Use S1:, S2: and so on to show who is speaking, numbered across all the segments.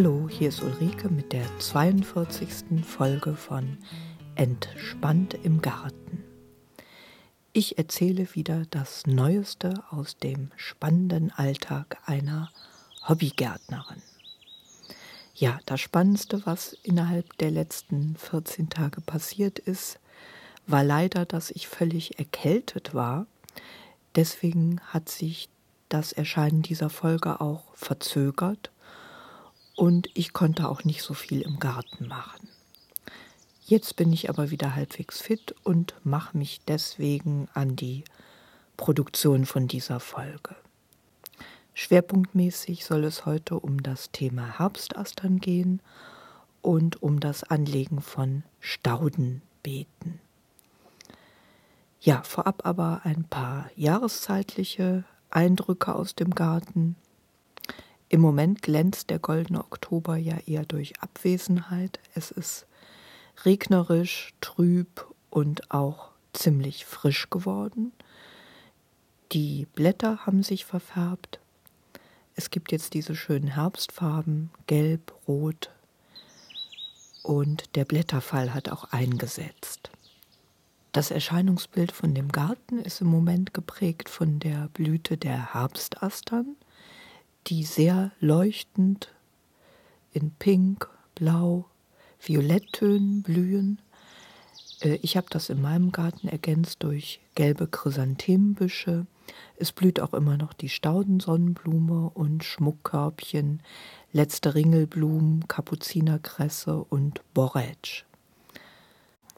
S1: Hallo, hier ist Ulrike mit der 42. Folge von Entspannt im Garten. Ich erzähle wieder das Neueste aus dem spannenden Alltag einer Hobbygärtnerin. Ja, das Spannendste, was innerhalb der letzten 14 Tage passiert ist, war leider, dass ich völlig erkältet war. Deswegen hat sich das Erscheinen dieser Folge auch verzögert und ich konnte auch nicht so viel im Garten machen. Jetzt bin ich aber wieder halbwegs fit und mache mich deswegen an die Produktion von dieser Folge. Schwerpunktmäßig soll es heute um das Thema Herbstastern gehen und um das Anlegen von Staudenbeeten. Ja, vorab aber ein paar jahreszeitliche Eindrücke aus dem Garten. Im Moment glänzt der goldene Oktober ja eher durch Abwesenheit. Es ist regnerisch, trüb und auch ziemlich frisch geworden. Die Blätter haben sich verfärbt. Es gibt jetzt diese schönen Herbstfarben, gelb, rot und der Blätterfall hat auch eingesetzt. Das Erscheinungsbild von dem Garten ist im Moment geprägt von der Blüte der Herbstastern die sehr leuchtend in Pink, Blau, Violetttönen blühen. Äh, ich habe das in meinem Garten ergänzt durch gelbe Chrysanthemenbüsche. Es blüht auch immer noch die Staudensonnenblume und Schmuckkörbchen, letzte Ringelblumen, Kapuzinerkresse und Borretsch.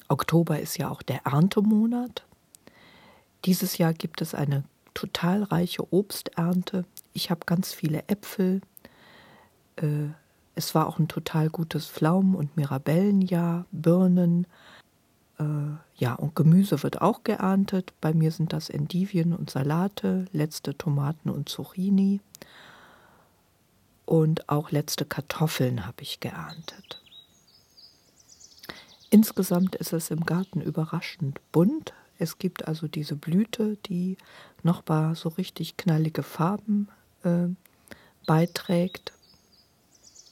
S1: Oktober ist ja auch der Erntemonat. Dieses Jahr gibt es eine total reiche Obsternte. Ich habe ganz viele Äpfel. Äh, es war auch ein total gutes Pflaumen- und Mirabellenjahr, Birnen. Äh, ja, und Gemüse wird auch geerntet. Bei mir sind das Endivien und Salate, letzte Tomaten und Zucchini. Und auch letzte Kartoffeln habe ich geerntet. Insgesamt ist es im Garten überraschend bunt. Es gibt also diese Blüte, die noch mal so richtig knallige Farben äh, beiträgt.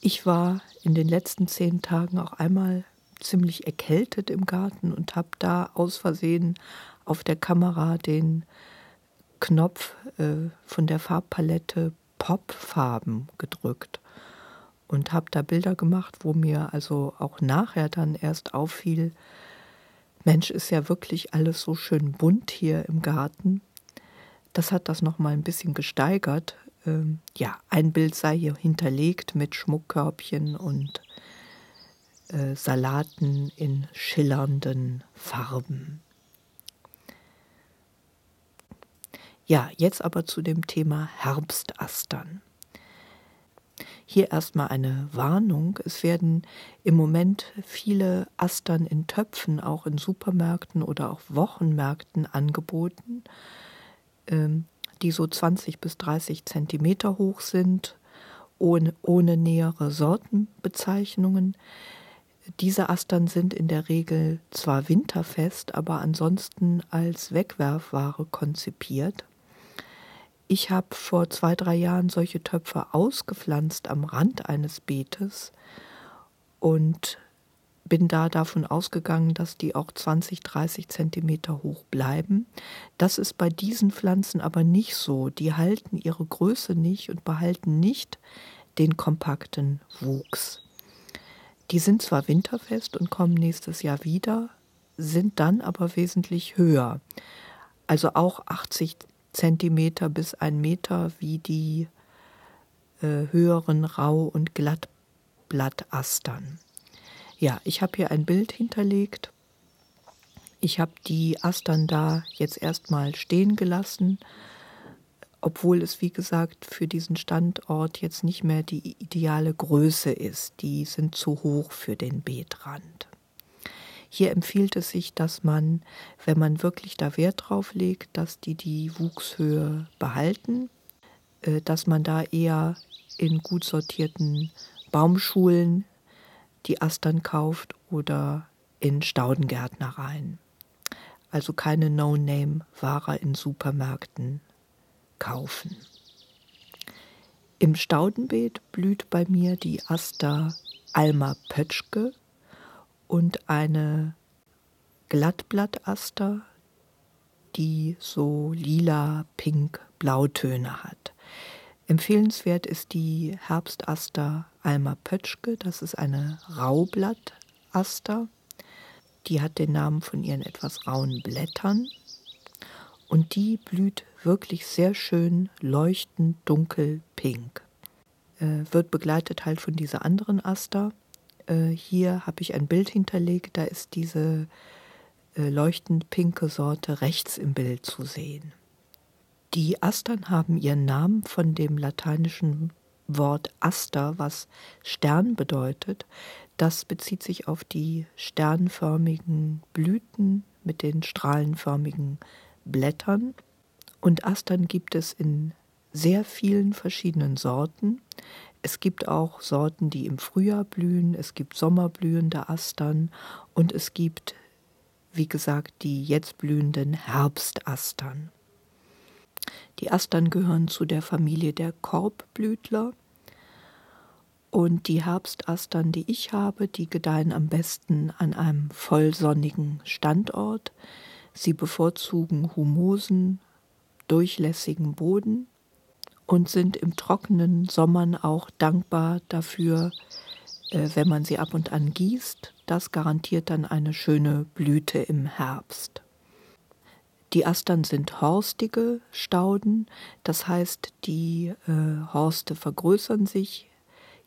S1: Ich war in den letzten zehn Tagen auch einmal ziemlich erkältet im Garten und habe da aus Versehen auf der Kamera den Knopf äh, von der Farbpalette Popfarben gedrückt und habe da Bilder gemacht, wo mir also auch nachher dann erst auffiel, Mensch, ist ja wirklich alles so schön bunt hier im Garten. Das hat das noch mal ein bisschen gesteigert. Ähm, ja, ein Bild sei hier hinterlegt mit Schmuckkörbchen und äh, Salaten in schillernden Farben. Ja, jetzt aber zu dem Thema Herbstastern. Hier erstmal eine Warnung. Es werden im Moment viele Astern in Töpfen auch in Supermärkten oder auch Wochenmärkten angeboten, ähm, die so 20 bis 30 Zentimeter hoch sind, ohne, ohne nähere Sortenbezeichnungen. Diese Astern sind in der Regel zwar winterfest, aber ansonsten als Wegwerfware konzipiert. Ich habe vor zwei, drei Jahren solche Töpfe ausgepflanzt am Rand eines Beetes und bin da davon ausgegangen, dass die auch 20, 30 Zentimeter hoch bleiben. Das ist bei diesen Pflanzen aber nicht so. Die halten ihre Größe nicht und behalten nicht den kompakten Wuchs. Die sind zwar winterfest und kommen nächstes Jahr wieder, sind dann aber wesentlich höher. Also auch 80 Zentimeter bis ein Meter wie die äh, höheren Rau- und Glattblattastern. Ja, ich habe hier ein Bild hinterlegt. Ich habe die Astern da jetzt erstmal stehen gelassen, obwohl es, wie gesagt, für diesen Standort jetzt nicht mehr die ideale Größe ist. Die sind zu hoch für den Beetrand. Hier empfiehlt es sich, dass man, wenn man wirklich da Wert drauf legt, dass die die Wuchshöhe behalten, äh, dass man da eher in gut sortierten Baumschulen die Astern kauft oder in Staudengärtnereien. Also keine No-Name-Ware in Supermärkten kaufen. Im Staudenbeet blüht bei mir die Aster Alma Pötschke und eine Glattblattaster, die so lila, pink, Blautöne hat. Empfehlenswert ist die Herbstaster Alma Pötschke. Das ist eine Raublattaster. Die hat den Namen von ihren etwas rauen Blättern. Und die blüht wirklich sehr schön leuchtend dunkel pink. Äh, wird begleitet halt von dieser anderen Aster. Äh, hier habe ich ein Bild hinterlegt, da ist diese äh, leuchtend pinke Sorte rechts im Bild zu sehen. Die Astern haben ihren Namen von dem lateinischen Wort Aster, was Stern bedeutet. Das bezieht sich auf die sternförmigen Blüten mit den strahlenförmigen Blättern. Und Astern gibt es in sehr vielen verschiedenen Sorten. Es gibt auch Sorten, die im Frühjahr blühen, es gibt sommerblühende Astern und es gibt, wie gesagt, die jetzt blühenden Herbstastern. Die Astern gehören zu der Familie der Korbblütler. Und die Herbstastern, die ich habe, die gedeihen am besten an einem vollsonnigen Standort. Sie bevorzugen humosen, durchlässigen Boden und sind im trockenen Sommern auch dankbar dafür, äh, wenn man sie ab und an gießt. Das garantiert dann eine schöne Blüte im Herbst. Die Astern sind horstige Stauden, das heißt, die äh, Horste vergrößern sich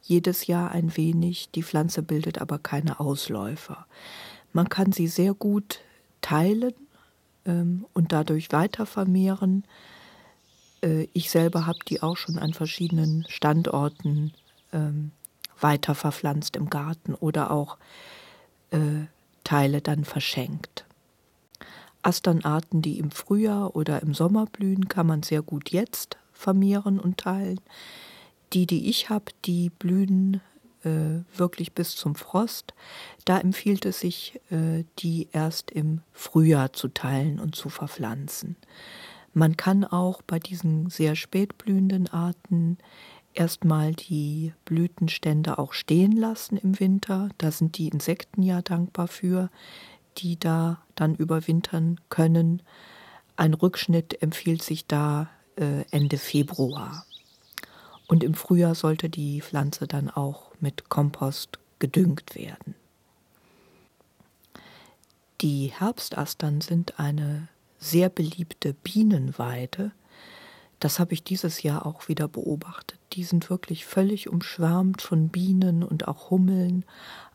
S1: jedes Jahr ein wenig, die Pflanze bildet aber keine Ausläufer. Man kann sie sehr gut teilen ähm, und dadurch weiter vermehren. Äh, ich selber habe die auch schon an verschiedenen Standorten ähm, weiter verpflanzt im Garten oder auch äh, Teile dann verschenkt. Asternarten, die im Frühjahr oder im Sommer blühen, kann man sehr gut jetzt vermehren und teilen. Die, die ich habe, die blühen äh, wirklich bis zum Frost. Da empfiehlt es sich, äh, die erst im Frühjahr zu teilen und zu verpflanzen. Man kann auch bei diesen sehr spät blühenden Arten erstmal die Blütenstände auch stehen lassen im Winter. Da sind die Insekten ja dankbar für die da dann überwintern können. Ein Rückschnitt empfiehlt sich da äh, Ende Februar. Und im Frühjahr sollte die Pflanze dann auch mit Kompost gedüngt werden. Die Herbstastern sind eine sehr beliebte Bienenweide. Das habe ich dieses Jahr auch wieder beobachtet. Die sind wirklich völlig umschwärmt von Bienen und auch Hummeln.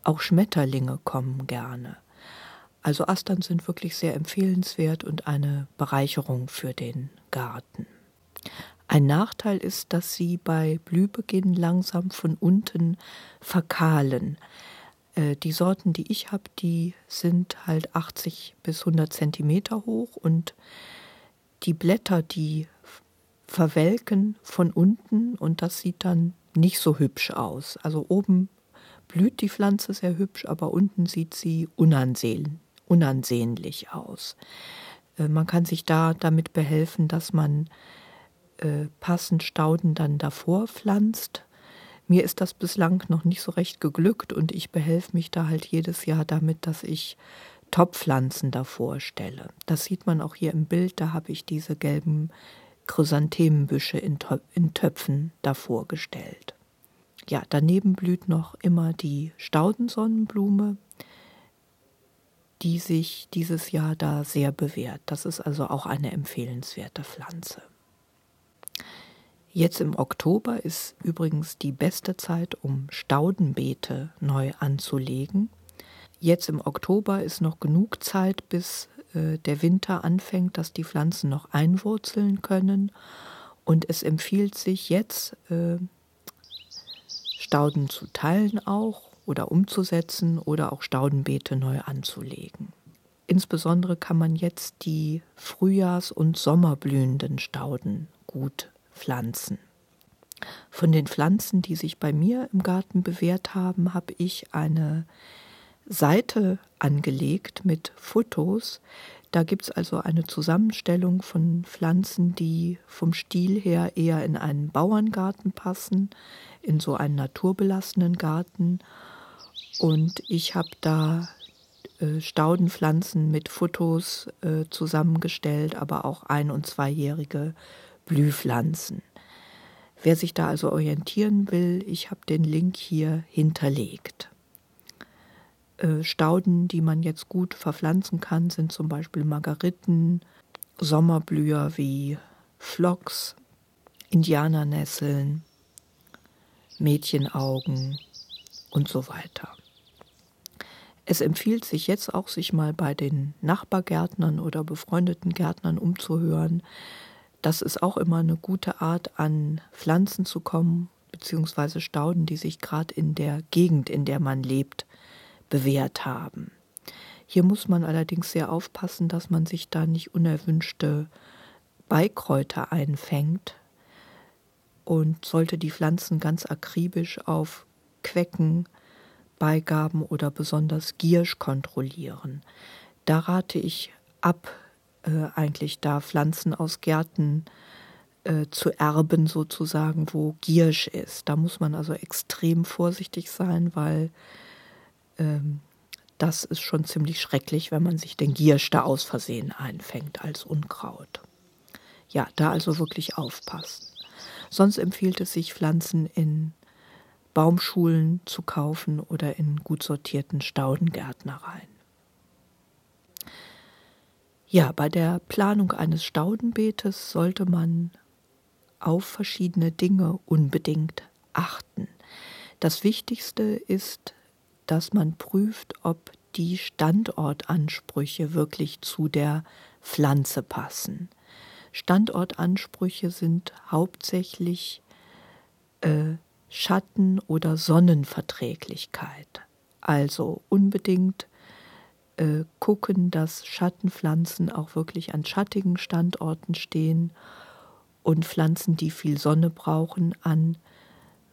S1: Auch Schmetterlinge kommen gerne. Also Astern sind wirklich sehr empfehlenswert und eine Bereicherung für den Garten. Ein Nachteil ist, dass sie bei Blühbeginn langsam von unten verkahlen. Äh, die Sorten, die ich habe, die sind halt 80 bis 100 Zentimeter hoch und die Blätter, die verwelken von unten und das sieht dann nicht so hübsch aus. Also oben blüht die Pflanze sehr hübsch, aber unten sieht sie unansehen, unansehnlich aus. Äh, man kann sich da damit behelfen, dass man äh, passend Stauden dann davor pflanzt. Mir ist das bislang noch nicht so recht geglückt und ich behelfe mich da halt jedes Jahr damit, dass ich Topfpflanzen davor stelle. Das sieht man auch hier im Bild, da habe ich diese gelben Chrysanthemenbüsche in, in Töpfen davor gestellt. Ja, daneben blüht noch immer die Staudensonnenblume die sich dieses Jahr da sehr bewährt. Das ist also auch eine empfehlenswerte Pflanze. Jetzt im Oktober ist übrigens die beste Zeit, um Staudenbeete neu anzulegen. Jetzt im Oktober ist noch genug Zeit, bis äh, der Winter anfängt, dass die Pflanzen noch einwurzeln können. Und es empfiehlt sich jetzt, äh, Stauden zu teilen auch oder umzusetzen oder auch Staudenbeete neu anzulegen. Insbesondere kann man jetzt die Frühjahrs- und Sommerblühenden Stauden gut pflanzen. Von den Pflanzen, die sich bei mir im Garten bewährt haben, habe ich eine Seite angelegt mit Fotos. Da gibt es also eine Zusammenstellung von Pflanzen, die vom Stil her eher in einen Bauerngarten passen, in so einen naturbelassenen Garten. Und ich habe da äh, Staudenpflanzen mit Fotos äh, zusammengestellt, aber auch ein- und zweijährige Blühpflanzen. Wer sich da also orientieren will, ich habe den Link hier hinterlegt. Äh, Stauden, die man jetzt gut verpflanzen kann, sind zum Beispiel Margariten, Sommerblüher wie Phlox, Indianernesseln, Mädchenaugen und so weiter. Es empfiehlt sich jetzt auch, sich mal bei den Nachbargärtnern oder befreundeten Gärtnern umzuhören. Das ist auch immer eine gute Art, an Pflanzen zu kommen, beziehungsweise Stauden, die sich gerade in der Gegend, in der man lebt, bewährt haben. Hier muss man allerdings sehr aufpassen, dass man sich da nicht unerwünschte Beikräuter einfängt und sollte die Pflanzen ganz akribisch auf Quecken, Beigaben oder besonders Giersch kontrollieren. Da rate ich ab, äh, eigentlich da Pflanzen aus Gärten äh, zu erben, sozusagen, wo Giersch ist. Da muss man also extrem vorsichtig sein, weil ähm, das ist schon ziemlich schrecklich, wenn man sich den Giersch da aus Versehen einfängt als Unkraut. Ja, da also wirklich aufpassen. Sonst empfiehlt es sich, Pflanzen in Baumschulen zu kaufen oder in gut sortierten Staudengärtnereien. Ja, bei der Planung eines Staudenbeetes sollte man auf verschiedene Dinge unbedingt achten. Das Wichtigste ist, dass man prüft, ob die Standortansprüche wirklich zu der Pflanze passen. Standortansprüche sind hauptsächlich äh, Schatten- oder Sonnenverträglichkeit. Also unbedingt äh, gucken, dass Schattenpflanzen auch wirklich an schattigen Standorten stehen und Pflanzen, die viel Sonne brauchen, an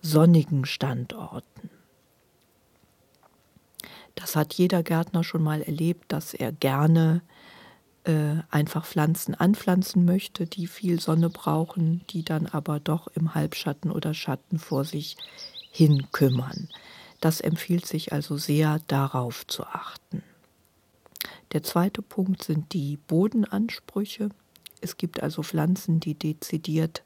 S1: sonnigen Standorten. Das hat jeder Gärtner schon mal erlebt, dass er gerne äh, einfach Pflanzen anpflanzen möchte, die viel Sonne brauchen, die dann aber doch im Halbschatten oder Schatten vor sich hin kümmern. Das empfiehlt sich also sehr darauf zu achten. Der zweite Punkt sind die Bodenansprüche. Es gibt also Pflanzen, die dezidiert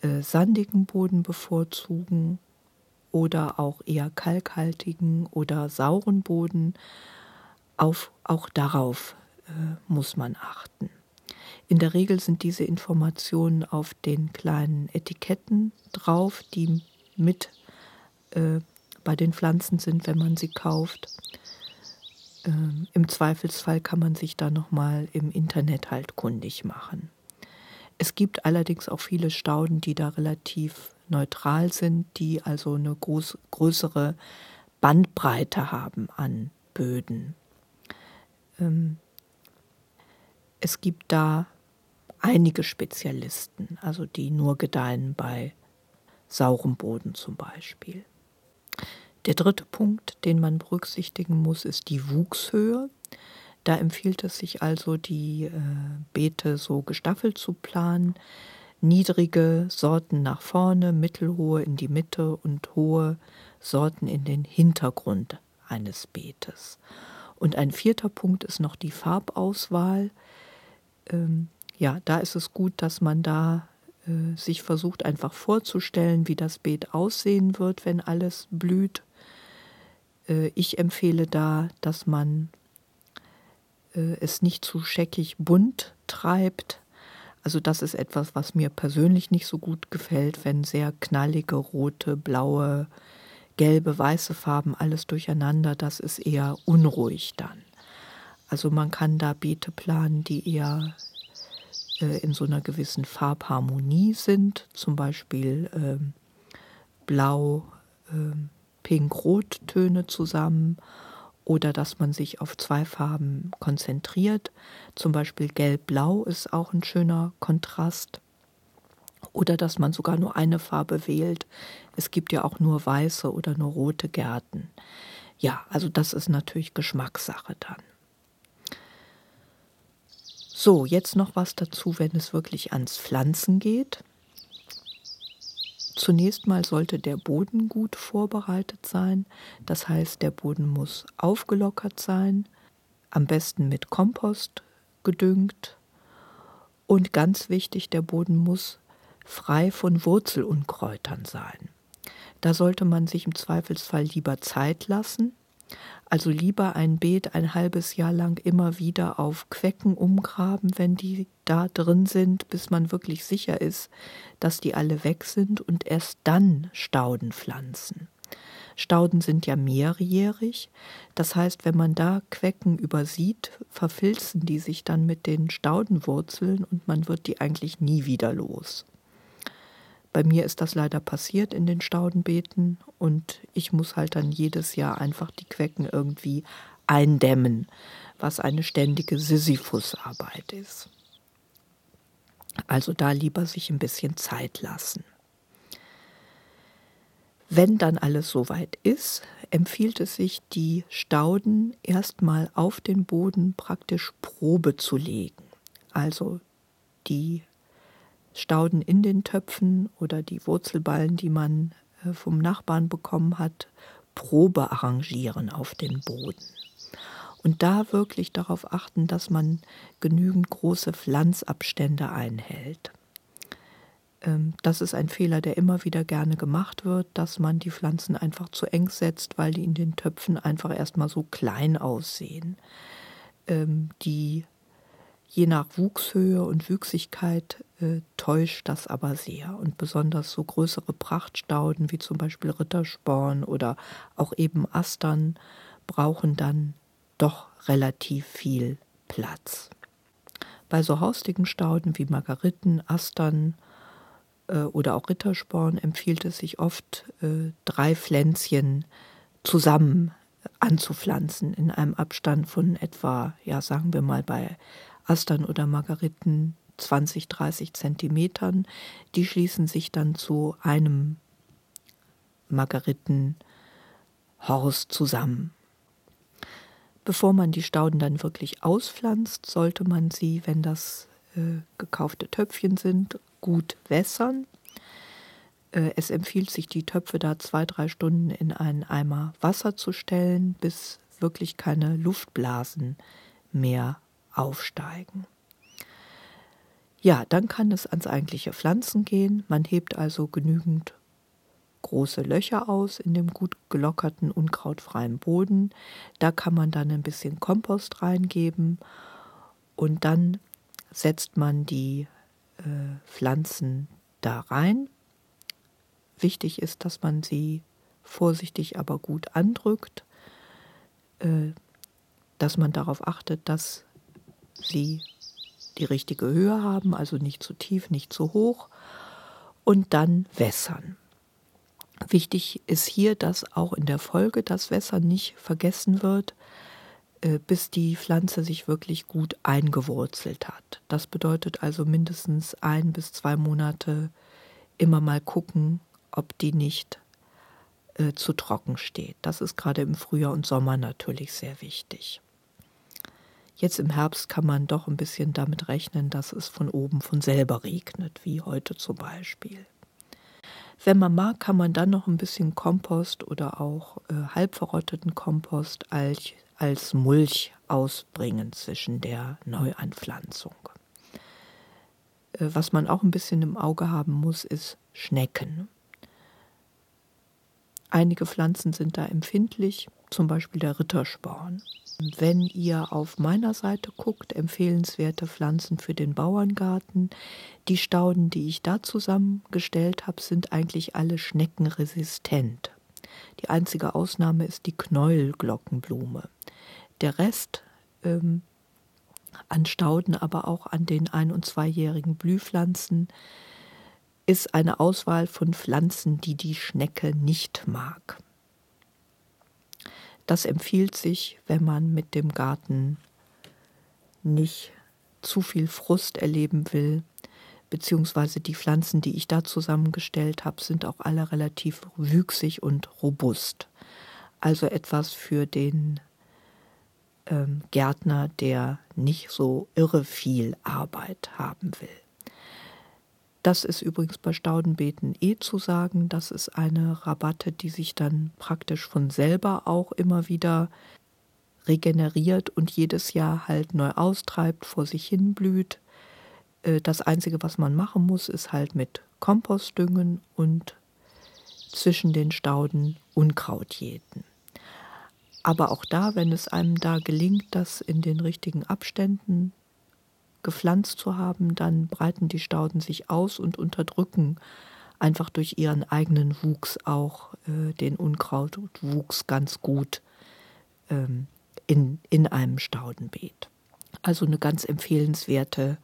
S1: äh, sandigen Boden bevorzugen oder auch eher kalkhaltigen oder sauren Boden. Auf, auch darauf muss man achten. In der Regel sind diese Informationen auf den kleinen Etiketten drauf, die mit äh, bei den Pflanzen sind, wenn man sie kauft. Ähm, Im Zweifelsfall kann man sich da nochmal im Internet halt kundig machen. Es gibt allerdings auch viele Stauden, die da relativ neutral sind, die also eine groß, größere Bandbreite haben an Böden. Ähm, es gibt da einige Spezialisten, also die nur gedeihen bei saurem Boden zum Beispiel. Der dritte Punkt, den man berücksichtigen muss, ist die Wuchshöhe. Da empfiehlt es sich also, die äh, Beete so gestaffelt zu planen. Niedrige Sorten nach vorne, mittelhohe in die Mitte und hohe Sorten in den Hintergrund eines Beetes. Und ein vierter Punkt ist noch die Farbauswahl ähm, ja, da ist es gut, dass man da äh, sich versucht einfach vorzustellen, wie das Beet aussehen wird, wenn alles blüht. Äh, ich empfehle da, dass man äh, es nicht zu scheckig bunt treibt. Also das ist etwas, was mir persönlich nicht so gut gefällt, wenn sehr knallige, rote, blaue, gelbe, weiße Farben alles durcheinander, das ist eher unruhig dann. Also man kann da Beete planen, die eher äh, in so einer gewissen Farbharmonie sind, zum Beispiel ähm, Blau, ähm, zusammen oder dass man sich auf zwei Farben konzentriert. Zum Beispiel Gelb-Blau ist auch ein schöner Kontrast. Oder dass man sogar nur eine Farbe wählt. Es gibt ja auch nur weiße oder nur rote Gärten. Ja, also das ist natürlich Geschmackssache dann. So, jetzt noch was dazu, wenn es wirklich ans Pflanzen geht. Zunächst mal sollte der Boden gut vorbereitet sein. Das heißt, der Boden muss aufgelockert sein, am besten mit Kompost gedüngt. Und ganz wichtig, der Boden muss frei von Wurzelunkräutern sein. Da sollte man sich im Zweifelsfall lieber Zeit lassen also lieber ein Beet ein halbes Jahr lang immer wieder auf Quecken umgraben, wenn die da drin sind, bis man wirklich sicher ist, dass die alle weg sind und erst dann Stauden pflanzen. Stauden sind ja mehrjährig, das heißt, wenn man da Quecken übersieht, verfilzen die sich dann mit den Staudenwurzeln und man wird die eigentlich nie wieder los. Bei mir ist das leider passiert in den Staudenbeeten und ich muss halt dann jedes Jahr einfach die Quecken irgendwie eindämmen, was eine ständige Sisyphusarbeit ist. Also da lieber sich ein bisschen Zeit lassen. Wenn dann alles soweit ist, empfiehlt es sich, die Stauden erstmal auf den Boden praktisch Probe zu legen. Also die Stauden in den Töpfen oder die Wurzelballen, die man äh, vom Nachbarn bekommen hat, Probe arrangieren auf den Boden. Und da wirklich darauf achten, dass man genügend große Pflanzabstände einhält. Ähm, das ist ein Fehler, der immer wieder gerne gemacht wird, dass man die Pflanzen einfach zu eng setzt, weil die in den Töpfen einfach erstmal so klein aussehen. Ähm, die Je nach Wuchshöhe und Wüchsigkeit äh, täuscht das aber sehr. Und besonders so größere Prachtstauden wie zum Beispiel Rittersporn oder auch eben Astern brauchen dann doch relativ viel Platz. Bei so haustigen Stauden wie Margariten, Astern äh, oder auch Rittersporn empfiehlt es sich oft, äh, drei Pflänzchen zusammen anzupflanzen in einem Abstand von etwa, ja sagen wir mal bei Astern oder Margariten 20, 30 Zentimetern. Die schließen sich dann zu einem Margaritenhorst zusammen. Bevor man die Stauden dann wirklich auspflanzt, sollte man sie, wenn das äh, gekaufte Töpfchen sind, gut wässern. Äh, es empfiehlt sich, die Töpfe da zwei, drei Stunden in einen Eimer Wasser zu stellen, bis wirklich keine Luftblasen mehr aufsteigen. Ja, dann kann es ans eigentliche Pflanzen gehen. Man hebt also genügend große Löcher aus in dem gut gelockerten, unkrautfreien Boden. Da kann man dann ein bisschen Kompost reingeben und dann setzt man die äh, Pflanzen da rein. Wichtig ist, dass man sie vorsichtig, aber gut andrückt, äh, dass man darauf achtet, dass sie die richtige Höhe haben, also nicht zu tief, nicht zu hoch, und dann wässern. Wichtig ist hier, dass auch in der Folge das Wässern nicht vergessen wird, äh, bis die Pflanze sich wirklich gut eingewurzelt hat. Das bedeutet also mindestens ein bis zwei Monate immer mal gucken, ob die nicht äh, zu trocken steht. Das ist gerade im Frühjahr und Sommer natürlich sehr wichtig. Jetzt im Herbst kann man doch ein bisschen damit rechnen, dass es von oben von selber regnet, wie heute zum Beispiel. Wenn man mag, kann man dann noch ein bisschen Kompost oder auch äh, halbverrotteten Kompost als, als Mulch ausbringen zwischen der Neuanpflanzung. Äh, was man auch ein bisschen im Auge haben muss, ist Schnecken. Einige Pflanzen sind da empfindlich, zum Beispiel der Rittersporn. Wenn ihr auf meiner Seite guckt, empfehlenswerte Pflanzen für den Bauerngarten. Die Stauden, die ich da zusammengestellt habe, sind eigentlich alle schneckenresistent. Die einzige Ausnahme ist die Knäuelglockenblume. Der Rest ähm, an Stauden, aber auch an den ein- und zweijährigen Blühpflanzen, ist eine Auswahl von Pflanzen, die die Schnecke nicht mag. Das empfiehlt sich, wenn man mit dem Garten nicht zu viel Frust erleben will, beziehungsweise die Pflanzen, die ich da zusammengestellt habe, sind auch alle relativ wüchsig und robust. Also etwas für den ähm, Gärtner, der nicht so irre viel Arbeit haben will. Das ist übrigens bei Staudenbeeten eh zu sagen. Das ist eine Rabatte, die sich dann praktisch von selber auch immer wieder regeneriert und jedes Jahr halt neu austreibt, vor sich hin blüht. Äh, das Einzige, was man machen muss, ist halt mit Kompost düngen und zwischen den Stauden Unkraut jäten. Aber auch da, wenn es einem da gelingt, das in den richtigen Abständen gepflanzt zu haben, dann breiten die Stauden sich aus und unterdrücken einfach durch ihren eigenen Wuchs auch äh, den Unkrautwuchs ganz gut ähm, in, in einem Staudenbeet. Also eine ganz empfehlenswerte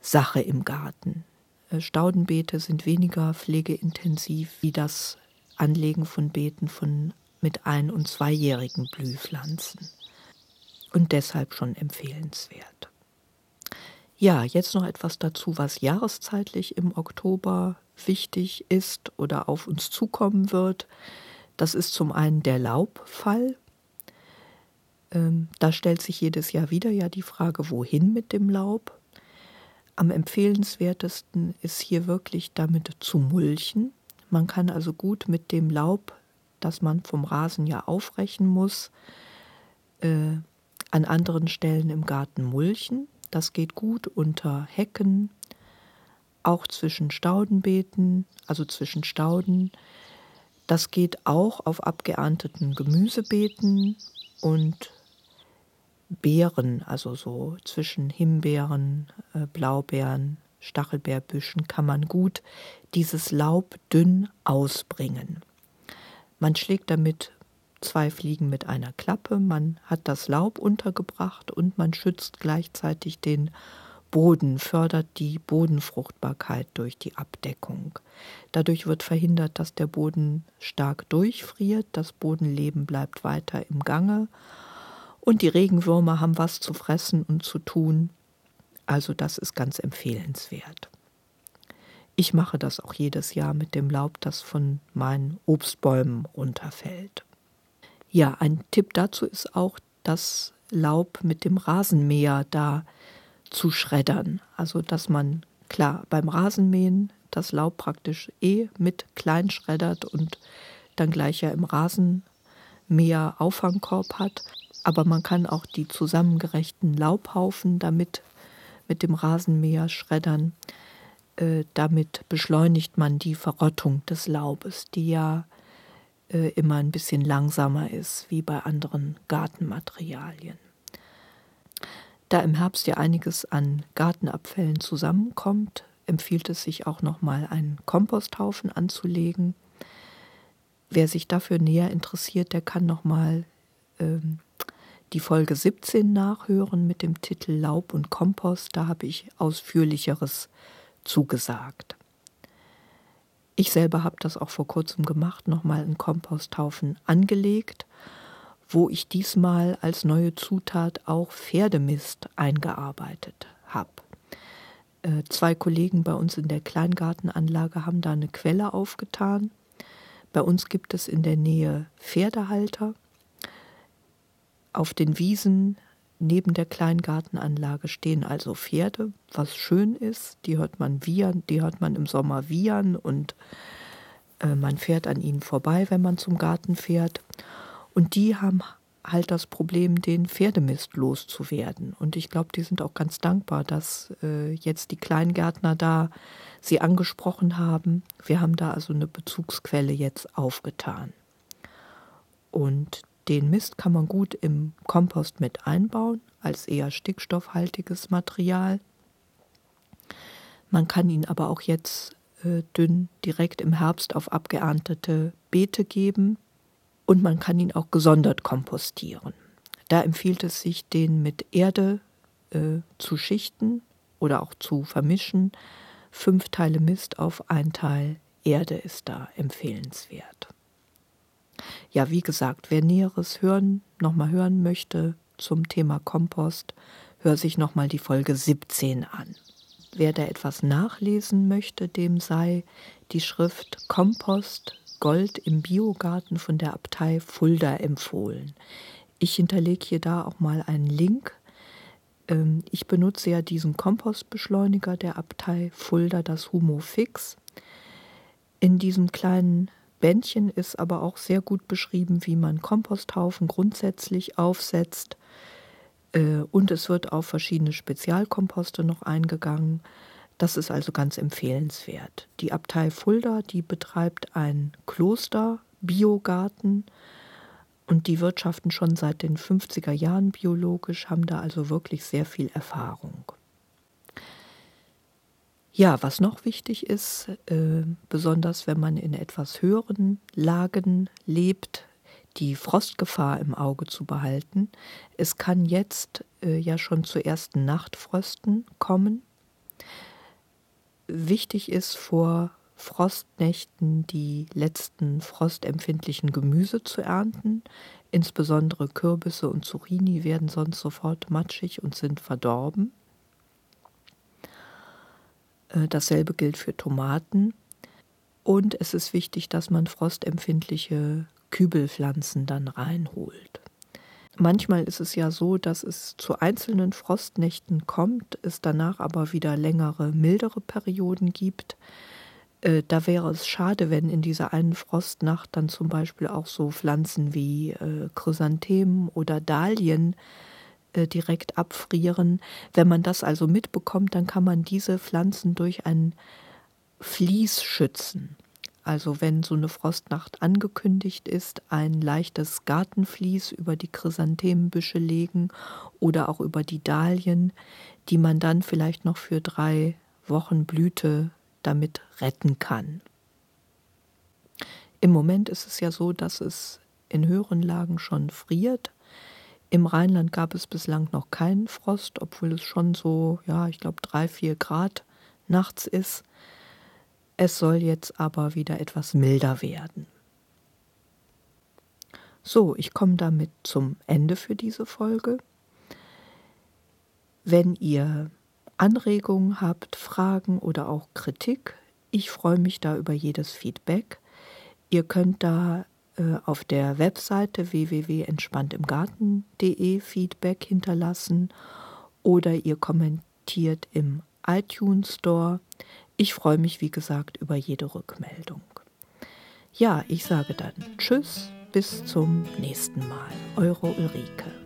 S1: Sache im Garten. Äh, Staudenbeete sind weniger pflegeintensiv wie das Anlegen von Beeten von mit ein- und zweijährigen Blühpflanzen und deshalb schon empfehlenswert. Ja, jetzt noch etwas dazu, was jahreszeitlich im Oktober wichtig ist oder auf uns zukommen wird. Das ist zum einen der Laubfall. Ähm, da stellt sich jedes Jahr wieder ja die Frage, wohin mit dem Laub. Am empfehlenswertesten ist hier wirklich damit zu mulchen. Man kann also gut mit dem Laub das man vom Rasen ja aufrechen muss, äh, an anderen Stellen im Garten mulchen. Das geht gut unter Hecken, auch zwischen Staudenbeeten, also zwischen Stauden. Das geht auch auf abgeernteten Gemüsebeeten und Beeren, also so zwischen Himbeeren, äh, Blaubeeren, Stachelbeerbüschen kann man gut dieses Laub dünn ausbringen. Man schlägt damit zwei Fliegen mit einer Klappe, man hat das Laub untergebracht und man schützt gleichzeitig den Boden, fördert die Bodenfruchtbarkeit durch die Abdeckung. Dadurch wird verhindert, dass der Boden stark durchfriert, das Bodenleben bleibt weiter im Gange und die Regenwürmer haben was zu fressen und zu tun. Also das ist ganz empfehlenswert. Ich mache das auch jedes Jahr mit dem Laub, das von meinen Obstbäumen runterfällt. Ja, ein Tipp dazu ist auch, das Laub mit dem Rasenmäher da zu schreddern. Also, dass man, klar, beim Rasenmähen das Laub praktisch eh mit klein schreddert und dann gleich ja im Rasenmäher Auffangkorb hat. Aber man kann auch die zusammengerechten Laubhaufen damit mit dem Rasenmäher schreddern. Äh, damit beschleunigt man die Verrottung des Laubes, die ja äh, immer ein bisschen langsamer ist wie bei anderen Gartenmaterialien. Da im Herbst ja einiges an Gartenabfällen zusammenkommt, empfiehlt es sich auch nochmal einen Komposthaufen anzulegen. Wer sich dafür näher interessiert, der kann nochmal ähm, die Folge 17 nachhören mit dem Titel Laub und Kompost. Da habe ich ausführlicheres zugesagt. Ich selber habe das auch vor kurzem gemacht, nochmal einen Komposthaufen angelegt, wo ich diesmal als neue Zutat auch Pferdemist eingearbeitet habe. Äh, zwei Kollegen bei uns in der Kleingartenanlage haben da eine Quelle aufgetan. Bei uns gibt es in der Nähe Pferdehalter. Auf den Wiesen Neben der Kleingartenanlage stehen also Pferde, was schön ist. Die hört man wiehern, die hört man im Sommer wiehern und äh, man fährt an ihnen vorbei, wenn man zum Garten fährt. Und die haben halt das Problem, den Pferdemist loszuwerden. Und ich glaube, die sind auch ganz dankbar, dass äh, jetzt die Kleingärtner da sie angesprochen haben. Wir haben da also eine Bezugsquelle jetzt aufgetan. Und den Mist kann man gut im Kompost mit einbauen, als eher stickstoffhaltiges Material. Man kann ihn aber auch jetzt äh, dünn direkt im Herbst auf abgeerntete Beete geben und man kann ihn auch gesondert kompostieren. Da empfiehlt es sich, den mit Erde äh, zu schichten oder auch zu vermischen. Fünf Teile Mist auf ein Teil Erde ist da empfehlenswert. Ja, wie gesagt, wer Näheres hören, nochmal hören möchte zum Thema Kompost, hör sich nochmal die Folge 17 an. Wer da etwas nachlesen möchte, dem sei die Schrift Kompost Gold im Biogarten von der Abtei Fulda empfohlen. Ich hinterlege hier da auch mal einen Link. Ähm, ich benutze ja diesen Kompostbeschleuniger der Abtei Fulda, das Humo Fix. In diesem kleinen Bändchen ist aber auch sehr gut beschrieben, wie man Komposthaufen grundsätzlich aufsetzt. Äh, und es wird auf verschiedene Spezialkomposte noch eingegangen. Das ist also ganz empfehlenswert. Die Abtei Fulda, die betreibt ein Kloster-Biogarten und die wirtschaften schon seit den 50er Jahren biologisch, haben da also wirklich sehr viel Erfahrung. Ja, was noch wichtig ist, äh, besonders wenn man in etwas höheren Lagen lebt, die Frostgefahr im Auge zu behalten. Es kann jetzt äh, ja schon zu ersten Nachtfrösten kommen. Wichtig ist vor Frostnächten die letzten frostempfindlichen Gemüse zu ernten. Insbesondere Kürbisse und Zucchini werden sonst sofort matschig und sind verdorben. Äh, dasselbe gilt für Tomaten. Und es ist wichtig, dass man frostempfindliche Kübelpflanzen dann reinholt. Manchmal ist es ja so, dass es zu einzelnen Frostnächten kommt, es danach aber wieder längere, mildere Perioden gibt. Äh, da wäre es schade, wenn in dieser einen Frostnacht dann zum Beispiel auch so Pflanzen wie äh, Chrysanthemen oder Dahlien äh, direkt abfrieren. Wenn man das also mitbekommt, dann kann man diese Pflanzen durch ein Vlies schützen. Also wenn so eine Frostnacht angekündigt ist, ein leichtes Gartenvlies über die Chrysanthemenbüsche legen oder auch über die Dahlien, die man dann vielleicht noch für drei Wochen Blüte damit retten kann. Im Moment ist es ja so, dass es in höheren Lagen schon friert. Im Rheinland gab es bislang noch keinen Frost, obwohl es schon so, ja, ich glaube, drei, vier Grad nachts ist. Es soll jetzt aber wieder etwas milder werden. So, ich komme damit zum Ende für diese Folge. Wenn ihr Anregungen habt, Fragen oder auch Kritik. Ich freue mich da über jedes Feedback. Ihr könnt da auf der Webseite www.entspanntimgarten.de Feedback hinterlassen oder ihr kommentiert im iTunes Store. Ich freue mich, wie gesagt, über jede Rückmeldung. Ja, ich sage dann Tschüss, bis zum nächsten Mal. Eure Ulrike.